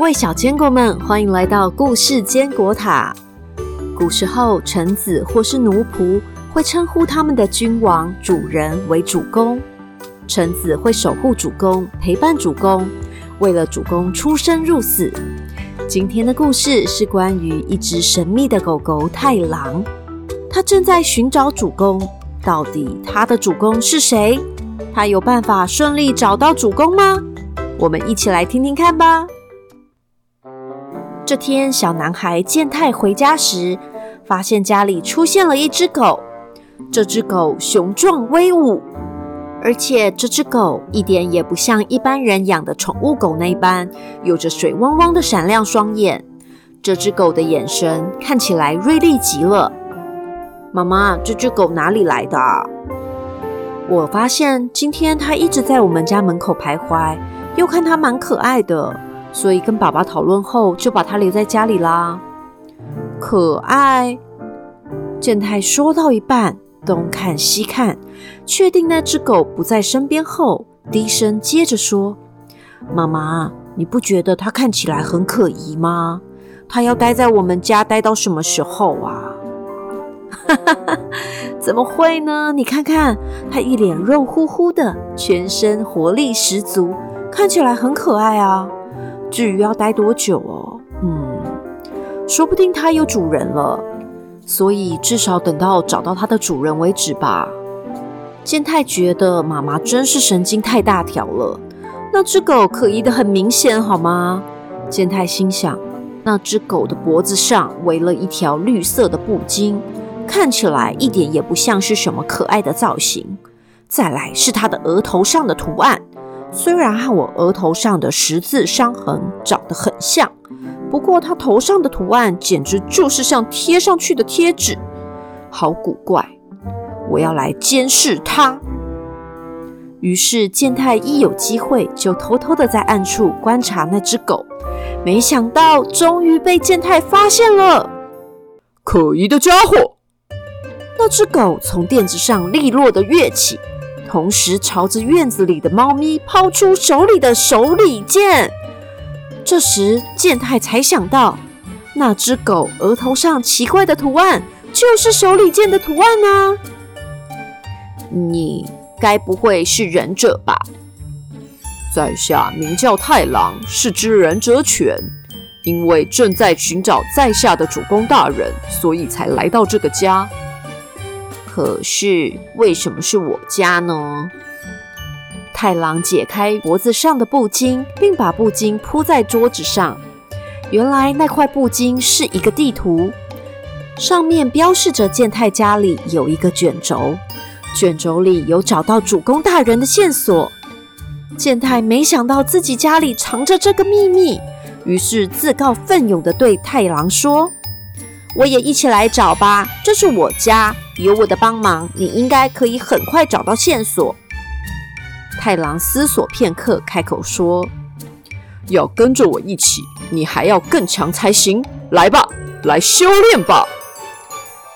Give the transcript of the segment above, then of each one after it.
各位小坚果们，欢迎来到故事坚果塔。古时候，臣子或是奴仆会称呼他们的君王、主人为主公。臣子会守护主公，陪伴主公，为了主公出生入死。今天的故事是关于一只神秘的狗狗太郎，它正在寻找主公。到底它的主公是谁？它有办法顺利找到主公吗？我们一起来听听看吧。这天，小男孩健太回家时，发现家里出现了一只狗。这只狗雄壮威武，而且这只狗一点也不像一般人养的宠物狗那般，有着水汪汪的闪亮双眼。这只狗的眼神看起来锐利极了。妈妈，这只狗哪里来的？我发现今天它一直在我们家门口徘徊，又看它蛮可爱的，所以跟爸爸讨论后就把它留在家里啦。可爱，健太说到一半，东看西看，确定那只狗不在身边后，低声接着说：“妈妈，你不觉得它看起来很可疑吗？它要待在我们家待到什么时候啊？”哈哈哈，怎么会呢？你看看，它一脸肉乎乎的，全身活力十足，看起来很可爱啊。至于要待多久哦，嗯，说不定它有主人了，所以至少等到找到它的主人为止吧。健太觉得妈妈真是神经太大条了，那只狗可疑的很明显，好吗？健太心想，那只狗的脖子上围了一条绿色的布巾。看起来一点也不像是什么可爱的造型。再来是它的额头上的图案，虽然和我额头上的十字伤痕长得很像，不过它头上的图案简直就是像贴上去的贴纸，好古怪！我要来监视它。于是健太一有机会就偷偷的在暗处观察那只狗，没想到终于被健太发现了，可疑的家伙！那只狗从垫子上利落的跃起，同时朝着院子里的猫咪抛出手里的手里剑。这时健太才想到，那只狗额头上奇怪的图案就是手里剑的图案呢。你该不会是忍者吧？在下名叫太郎，是只忍者犬。因为正在寻找在下的主公大人，所以才来到这个家。可是为什么是我家呢？太郎解开脖子上的布巾，并把布巾铺在桌子上。原来那块布巾是一个地图，上面标示着健太家里有一个卷轴，卷轴里有找到主公大人的线索。健太没想到自己家里藏着这个秘密，于是自告奋勇的对太郎说。我也一起来找吧，这是我家，有我的帮忙，你应该可以很快找到线索。太郎思索片刻，开口说：“要跟着我一起，你还要更强才行。来吧，来修炼吧。”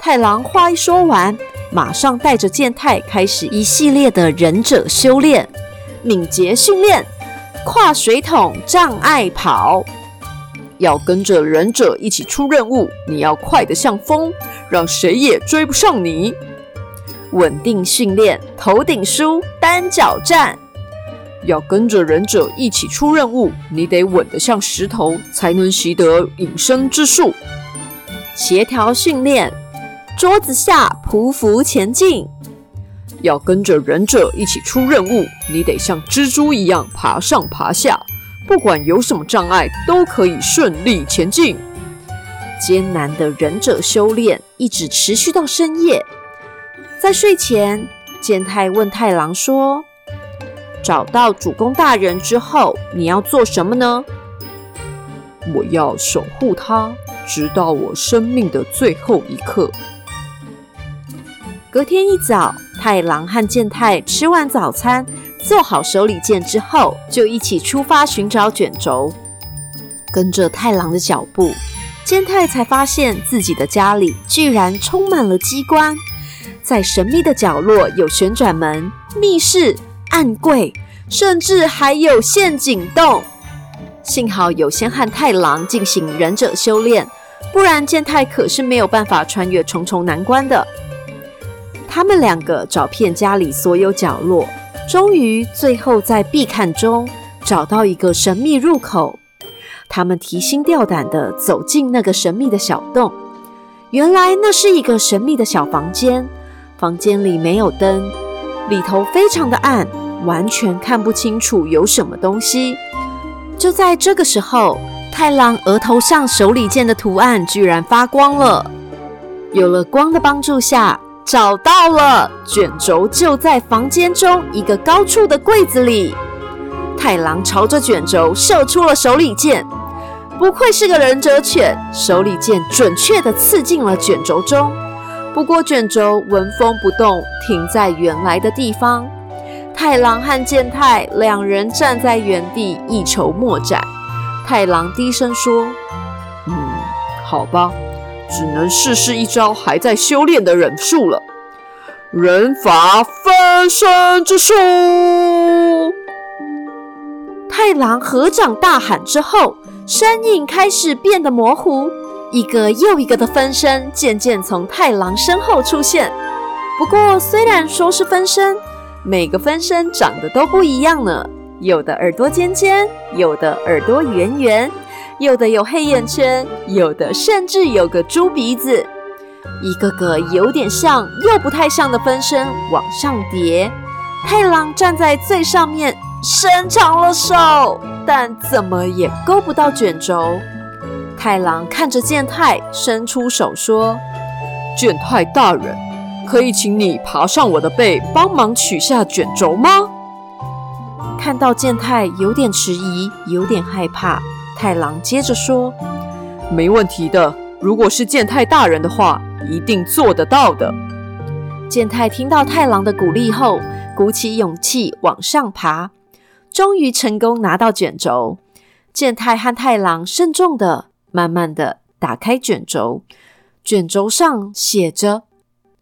太郎话一说完，马上带着健太开始一系列的忍者修炼、敏捷训练、跨水桶障碍跑。要跟着忍者一起出任务，你要快得像风，让谁也追不上你。稳定训练，头顶书单脚站。要跟着忍者一起出任务，你得稳得像石头，才能习得隐身之术。协调训练，桌子下匍匐前进。要跟着忍者一起出任务，你得像蜘蛛一样爬上爬下。不管有什么障碍，都可以顺利前进。艰难的忍者修炼一直持续到深夜。在睡前，健太问太郎说：“找到主公大人之后，你要做什么呢？”“我要守护他，直到我生命的最后一刻。”隔天一早，太郎和健太吃完早餐。做好手里剑之后，就一起出发寻找卷轴。跟着太郎的脚步，健太才发现自己的家里居然充满了机关，在神秘的角落有旋转门、密室、暗柜，甚至还有陷阱洞。幸好有先和太郎进行忍者修炼，不然健太可是没有办法穿越重重难关的。他们两个找遍家里所有角落，终于最后在壁看中找到一个神秘入口。他们提心吊胆地走进那个神秘的小洞，原来那是一个神秘的小房间，房间里没有灯，里头非常的暗，完全看不清楚有什么东西。就在这个时候，太郎额头上手里剑的图案居然发光了，有了光的帮助下。找到了卷轴，就在房间中一个高处的柜子里。太郎朝着卷轴射出了手里剑，不愧是个忍者犬，手里剑准确地刺进了卷轴中。不过卷轴纹风不动，停在原来的地方。太郎和健太两人站在原地，一筹莫展。太郎低声说：“嗯，好吧。”只能试试一招还在修炼的忍术了。忍法分身之术！太郎合掌大喊之后，身影开始变得模糊，一个又一个的分身渐渐从太郎身后出现。不过，虽然说是分身，每个分身长得都不一样呢。有的耳朵尖尖，有的耳朵圆圆。有的有黑眼圈，有的甚至有个猪鼻子，一个个有点像又不太像的分身往上叠。太郎站在最上面，伸长了手，但怎么也勾不到卷轴。太郎看着健太，伸出手说：“健太大人，可以请你爬上我的背，帮忙取下卷轴吗？”看到健太有点迟疑，有点害怕。太郎接着说：“没问题的，如果是健太大人的话，一定做得到的。”健太听到太郎的鼓励后，鼓起勇气往上爬，终于成功拿到卷轴。健太和太郎慎重的、慢慢的打开卷轴，卷轴上写着：“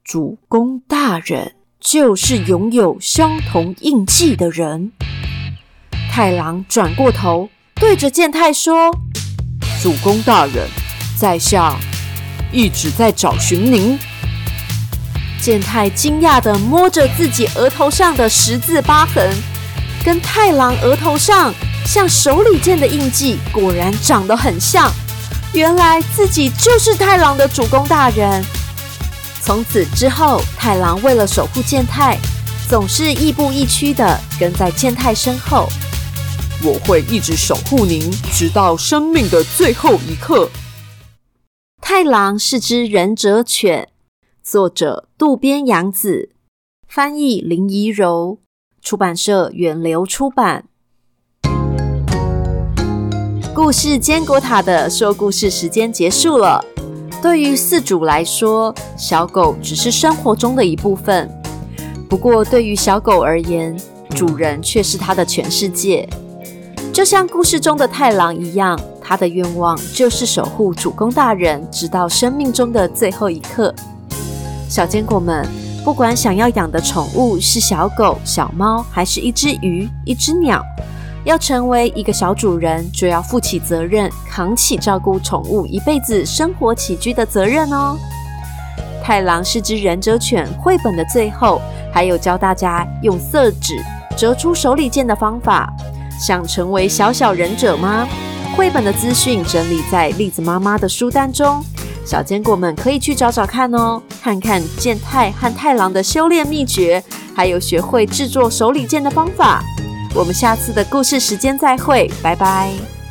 主公大人就是拥有相同印记的人。”太郎转过头。对着健太说：“主公大人，在下一直在找寻您。”健太惊讶地摸着自己额头上的十字疤痕，跟太郎额头上像手里剑的印记果然长得很像。原来自己就是太郎的主公大人。从此之后，太郎为了守护健太，总是亦步亦趋的跟在健太身后。我会一直守护您，直到生命的最后一刻。太郎是只忍者犬，作者渡边洋子，翻译林怡柔，出版社远流出版。故事坚果塔的说故事时间结束了。对于饲主来说，小狗只是生活中的一部分；不过对于小狗而言，主人却是它的全世界。就像故事中的太郎一样，他的愿望就是守护主公大人，直到生命中的最后一刻。小坚果们，不管想要养的宠物是小狗、小猫，还是一只鱼、一只鸟，要成为一个小主人，就要负起责任，扛起照顾宠物一辈子生活起居的责任哦。太郎是只忍者犬，绘本的最后还有教大家用色纸折出手里剑的方法。想成为小小忍者吗？绘本的资讯整理在栗子妈妈的书单中，小坚果们可以去找找看哦，看看健太和太郎的修炼秘诀，还有学会制作手里剑的方法。我们下次的故事时间再会，拜拜。